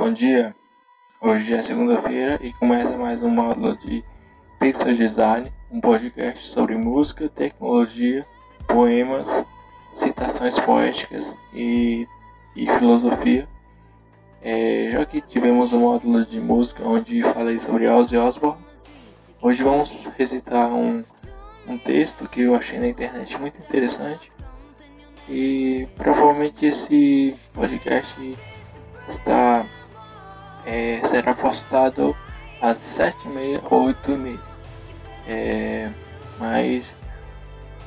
Bom dia, hoje é segunda-feira e começa mais um módulo de Pixel Design, um podcast sobre música, tecnologia, poemas, citações poéticas e, e filosofia. É, já que tivemos um módulo de música onde falei sobre Ozzy Osbourne, hoje vamos recitar um, um texto que eu achei na internet muito interessante e provavelmente esse podcast está é, será postado às 7h30 ou 8h30. É, mas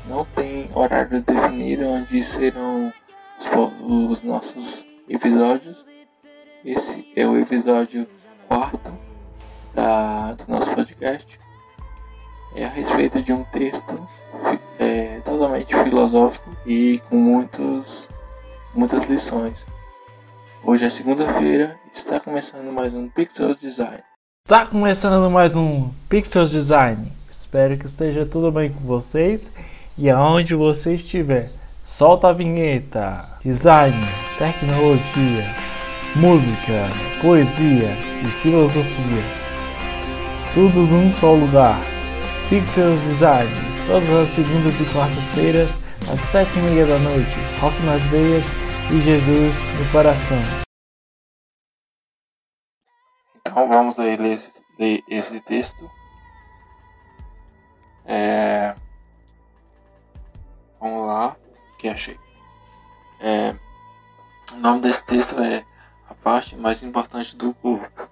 não tem horário definido onde serão os, os nossos episódios. Esse é o episódio quarto da, do nosso podcast. É a respeito de um texto é, totalmente filosófico e com muitos, muitas lições. Hoje é segunda-feira e está começando mais um Pixels Design. Está começando mais um Pixels Design. Espero que esteja tudo bem com vocês e aonde você estiver. Solta a vinheta. Design, tecnologia, música, poesia e filosofia. Tudo num só lugar. Pixels Design, todas as segundas e quartas-feiras, às sete e meia da noite. Rock nas veias e Jesus no coração. Então vamos aí ler esse, ler esse texto. É... Vamos lá, que achei. É... O nome desse texto é A parte mais importante do corpo.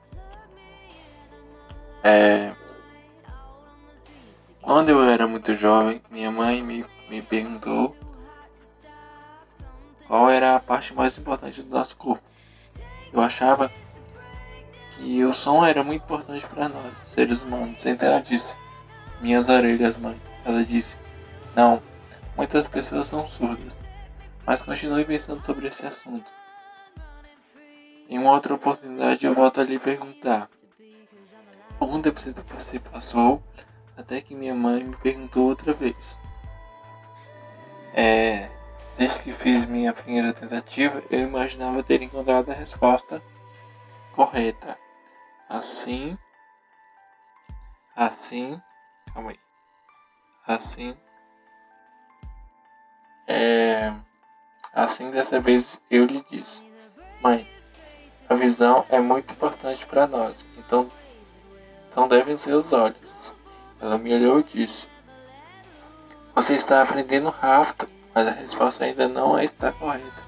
É... Quando eu era muito jovem, minha mãe me, me perguntou qual era a parte mais importante do nosso corpo. Eu achava que o som era muito importante para nós, seres humanos. Então ela disse: Minhas orelhas, mãe. Ela disse: Não, muitas pessoas são surdas. Mas continue pensando sobre esse assunto. Em uma outra oportunidade eu volto a lhe perguntar. Algum tempo você passou até que minha mãe me perguntou outra vez. É, Desde que fiz minha primeira tentativa, eu imaginava ter encontrado a resposta correta. Assim, assim, calma aí. Assim, é, assim dessa vez eu lhe disse, mãe, a visão é muito importante para nós, então, então devem ser os olhos. Ela me olhou e disse, você está aprendendo rápido mas a resposta ainda não está correta,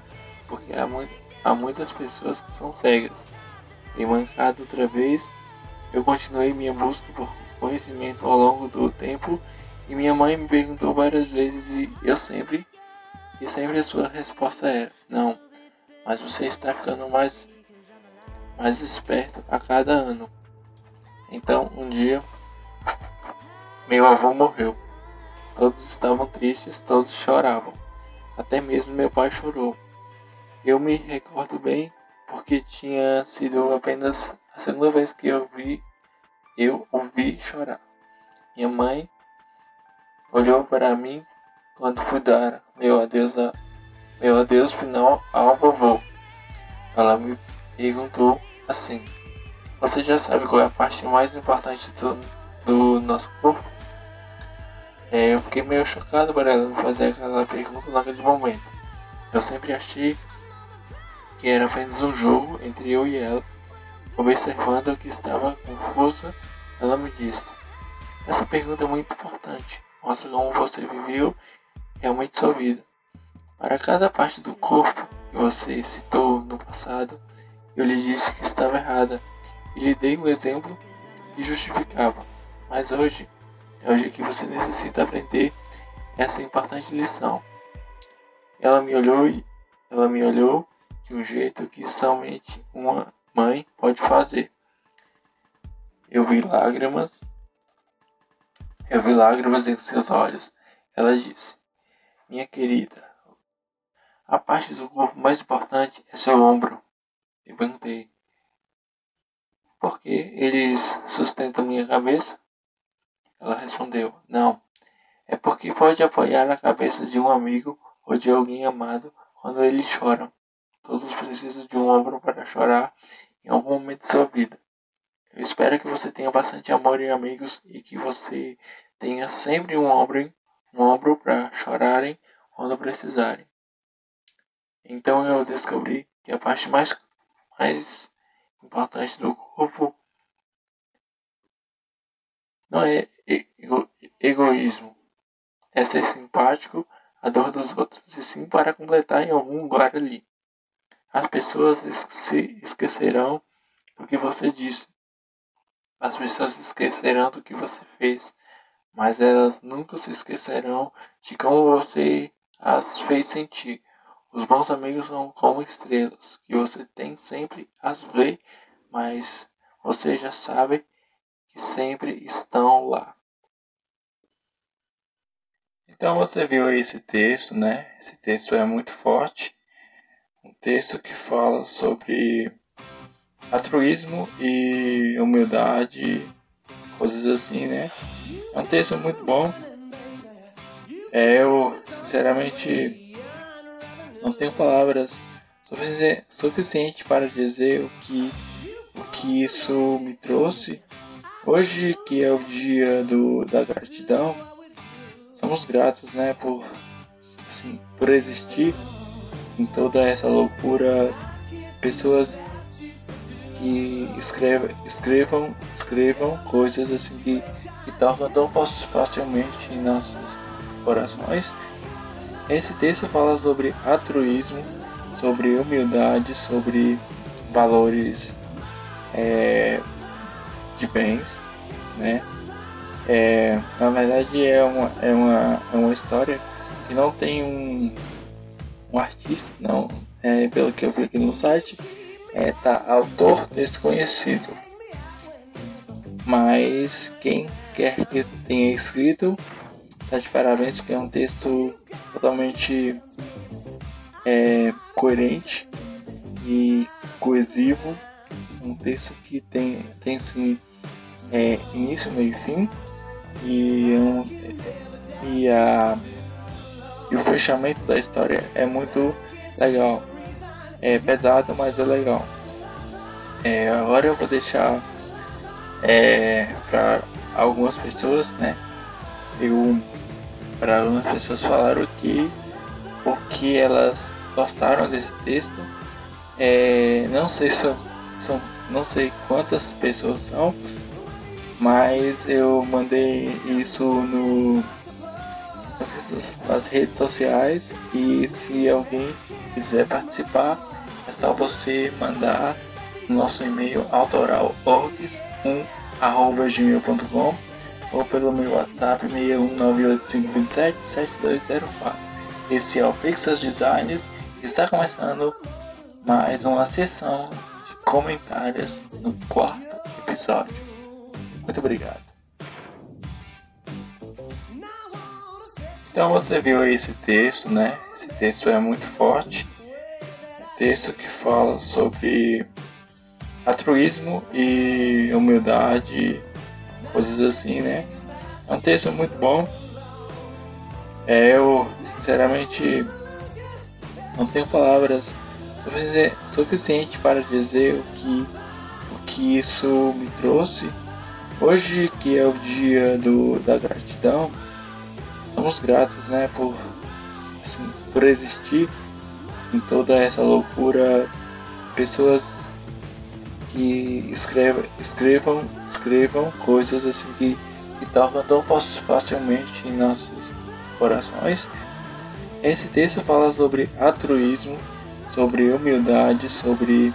porque há, mu há muitas pessoas que são cegas. E mancado outra vez, eu continuei minha busca por conhecimento ao longo do tempo e minha mãe me perguntou várias vezes e eu sempre e sempre a sua resposta era não, mas você está ficando mais mais esperto a cada ano. Então um dia meu avô morreu. Todos estavam tristes, todos choravam. Até mesmo meu pai chorou. Eu me recordo bem porque tinha sido apenas a segunda vez que eu vi eu ouvi chorar. Minha mãe olhou para mim quando fui dar meu adeus a, meu adeus final ao vovô. Ela me perguntou assim: Você já sabe qual é a parte mais importante do, do nosso corpo? É, eu fiquei meio chocado por ela fazer aquela pergunta naquele momento. Eu sempre achei que era apenas um jogo entre eu e ela. Observando que estava confusa, ela me disse: Essa pergunta é muito importante. Mostra como você viveu realmente sua vida. Para cada parte do corpo que você citou no passado, eu lhe disse que estava errada e lhe dei um exemplo que justificava. Mas hoje hoje que você necessita aprender essa importante lição. Ela me olhou e ela me olhou de um jeito que somente uma mãe pode fazer. Eu vi lágrimas. Eu vi lágrimas em seus olhos. Ela disse: Minha querida, a parte do corpo mais importante é seu ombro. Eu perguntei: Por que eles sustentam minha cabeça? Ela respondeu: Não. É porque pode apoiar a cabeça de um amigo ou de alguém amado quando eles choram. Todos precisam de um ombro para chorar em algum momento de sua vida. Eu espero que você tenha bastante amor e amigos e que você tenha sempre um ombro, um ombro para chorarem quando precisarem. Então eu descobri que a parte mais, mais importante do corpo não é ego, egoísmo, é ser simpático à dor dos outros, e sim para completar em algum lugar ali. As pessoas se esquecerão do que você disse. As pessoas esquecerão do que você fez, mas elas nunca se esquecerão de como você as fez sentir. Os bons amigos são como estrelas, que você tem sempre as ver, mas você já sabe que sempre estão lá. Então você viu esse texto, né? Esse texto é muito forte. Um texto que fala sobre altruísmo e humildade, coisas assim, né? É um texto muito bom. É, eu, sinceramente, não tenho palavras suficientes para dizer o que, o que isso me trouxe. Hoje, que é o dia do, da gratidão, somos gratos, né, por, assim, por existir em toda essa loucura. Pessoas que escrevam, escrevam, escrevam coisas assim que, que tocam tão facilmente em nossos corações. Esse texto fala sobre altruísmo, sobre humildade, sobre valores é, de bens, né? É, na verdade é uma, é, uma, é uma história que não tem um, um artista, não, é, pelo que eu vi aqui no site, é, tá autor desconhecido. Mas quem quer que tenha escrito, tá de parabéns porque é um texto totalmente é, coerente e coesivo. Um texto que tem, tem sim é, início, meio e fim. E, um, e, a, e o fechamento da história é muito legal. É pesado, mas é legal. É, agora eu vou deixar é, para algumas pessoas, né? Eu para algumas pessoas falaram aqui porque elas gostaram desse texto. É, não sei se são, são, não sei quantas pessoas são, mas eu mandei isso no nas redes sociais e se alguém quiser participar é só você mandar no nosso e-mail autoralorgs1@gmail.com ou pelo meu WhatsApp 61985277204. Esse é o Pixels Designs e está começando mais uma sessão comentários no quarto episódio. Muito obrigado. Então você viu esse texto, né? Esse texto é muito forte. Um texto que fala sobre altruísmo e humildade, coisas assim, né? É um texto muito bom. É, eu, sinceramente, não tenho palavras suficientes para dizer o que, o que isso me trouxe Hoje que é o dia do, da gratidão, somos gratos, né, por, assim, por existir em toda essa loucura, pessoas que escrevam, escrevam, escrevam coisas assim que, que tocam tão facilmente em nossos corações. Esse texto fala sobre altruísmo, sobre humildade, sobre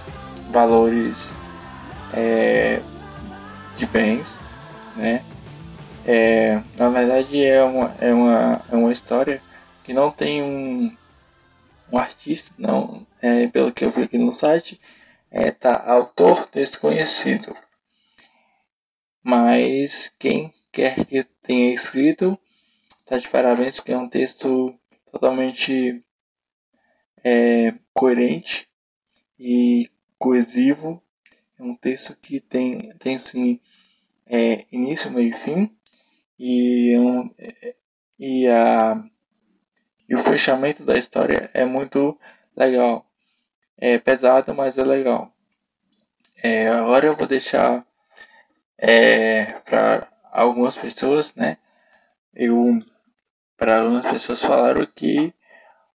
valores é, de bens, né? É, na verdade é uma, é, uma, é uma história que não tem um, um artista, não, é, pelo que eu vi aqui no site, é, tá autor desconhecido. Mas quem quer que tenha escrito, tá de parabéns porque é um texto totalmente é, coerente e coesivo. É um texto que tem, tem sim é, início, meio e fim. E, um, e, a, e o fechamento da história é muito legal. É pesado, mas é legal. é, agora eu vou deixar é, para algumas pessoas, né? Eu para algumas pessoas falaram que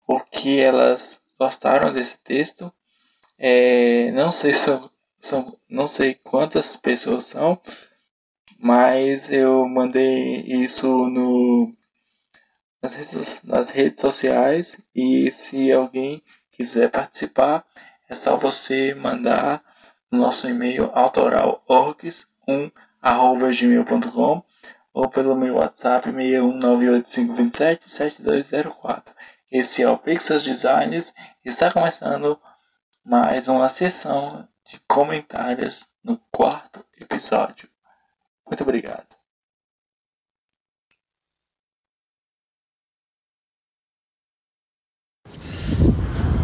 o que elas gostaram desse texto. É, não sei são, são não sei quantas pessoas são, mas eu mandei isso no nas redes, nas redes sociais e se alguém quiser participar é só você mandar no nosso e-mail autoralorgs1@gmail.com ou pelo meu WhatsApp 61985277204. Esse é o Pixels Designs e está começando mais uma sessão de comentários no quarto episódio. Muito obrigado.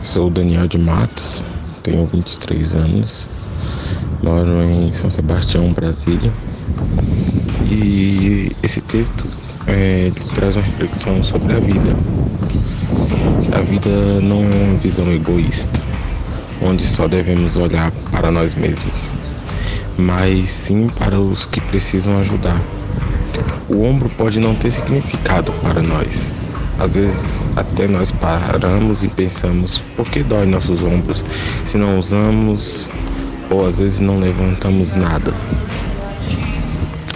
Sou o Daniel de Matos, tenho 23 anos, moro em São Sebastião, Brasília. E esse texto é, traz uma reflexão sobre a vida. A vida não é uma visão egoísta, onde só devemos olhar para nós mesmos, mas sim para os que precisam ajudar. O ombro pode não ter significado para nós. Às vezes até nós paramos e pensamos por que dói nossos ombros se não usamos ou às vezes não levantamos nada.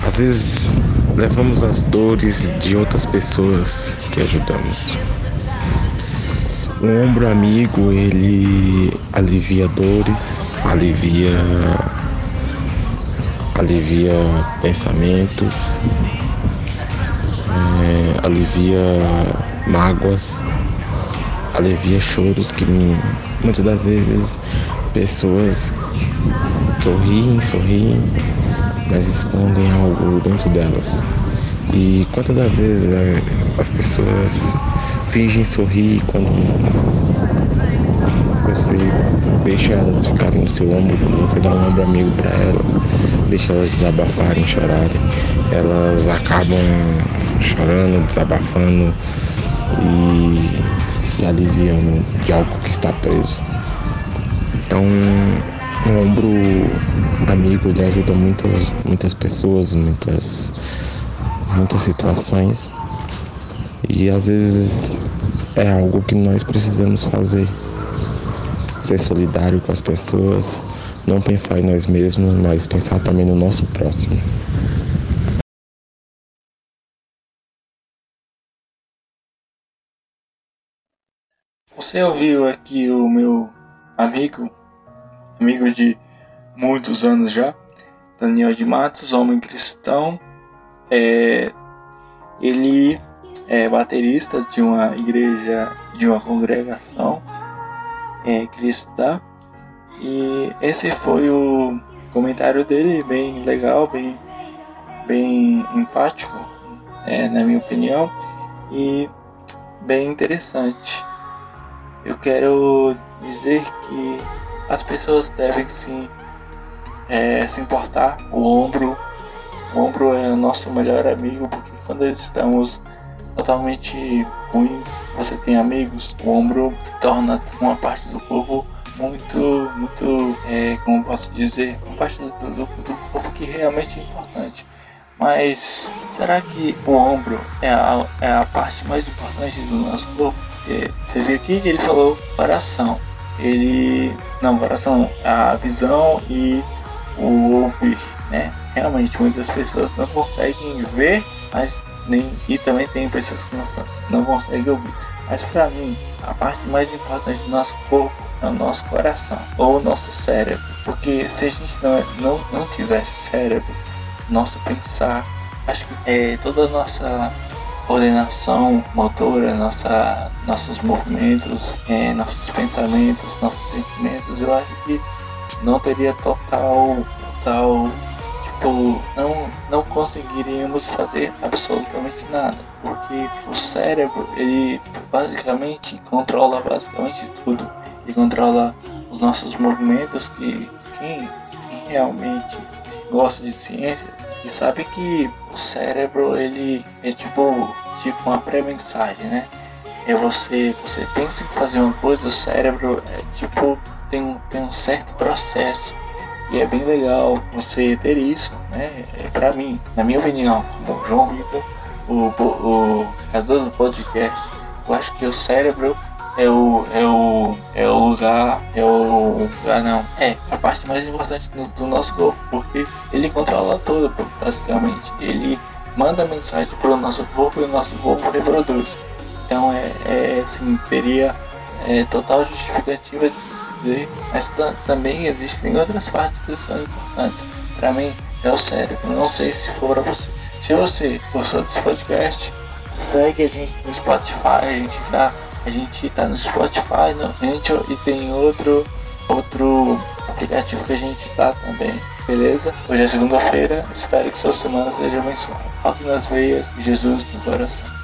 Às vezes levamos as dores de outras pessoas que ajudamos. Um ombro amigo, ele alivia dores, alivia alivia pensamentos, é, alivia mágoas, alivia choros que muitas das vezes pessoas sorriem, sorriem, mas escondem algo dentro delas. E quantas das vezes é, as pessoas fingem sorrir quando você deixa elas ficarem no seu ombro, você dá um ombro amigo para elas, deixa elas desabafarem, chorarem, elas acabam chorando, desabafando e se aliviando de algo que está preso. Então um ombro amigo ele ajuda muitas, muitas pessoas, muitas, muitas situações. E às vezes é algo que nós precisamos fazer. Ser solidário com as pessoas, não pensar em nós mesmos, mas pensar também no nosso próximo. Você ouviu aqui o meu amigo amigo de muitos anos já, Daniel de Matos, homem cristão. É, ele é baterista de uma igreja, de uma congregação é, cristã. E esse foi o comentário dele, bem legal, bem, bem empático, é, na minha opinião, e bem interessante. Eu quero dizer que as pessoas devem sim é, se importar. O ombro, o ombro é o nosso melhor amigo, porque quando estamos totalmente ruins, você tem amigos, o ombro se torna uma parte do corpo muito, muito, é, como posso dizer, uma parte do, do, do corpo que realmente é importante. Mas será que o ombro é a, é a parte mais importante do nosso corpo? Você viu aqui que ele falou coração ele não, coração, a visão e o ouvir, né? Realmente muitas pessoas não conseguem ver, mas nem e também tem pessoas que não, não conseguem ouvir. Mas para mim, a parte mais importante do nosso corpo é o nosso coração ou o nosso cérebro, porque se a gente não não, não tivesse cérebro, nosso pensar, acho que é, toda a nossa coordenação motora, nossa, nossos movimentos, é, nossos pensamentos, nossos sentimentos, eu acho que não teria total, total, tipo, não, não conseguiríamos fazer absolutamente nada, porque o cérebro, ele basicamente controla basicamente tudo, ele controla os nossos movimentos que quem, quem realmente gosta de ciência e sabe que o cérebro ele é tipo tipo uma pré-mensagem, né? É você, você pensa em fazer uma coisa, o cérebro é tipo tem um, tem um certo processo E é bem legal você ter isso, né? É, pra mim, na minha opinião, como João Vitor, o, o, o criador do podcast, eu acho que o cérebro é o, é o, é o lugar, é o lugar não, é a parte mais importante do, do nosso corpo, porque ele controla tudo, basicamente. Ele manda mensagem para o nosso corpo e o nosso corpo reproduz. Então é, é assim, teria é, total justificativa de dizer, mas também existem outras partes que são importantes. Para mim é o cérebro, não sei se for para você. Se você gostou desse podcast, segue a gente no Spotify, a gente já a gente tá no Spotify, no Anchor e tem outro outro aplicativo que a gente tá também, beleza? Hoje é segunda-feira, espero que sua semana seja abençoada. Foque nas veias, Jesus no coração.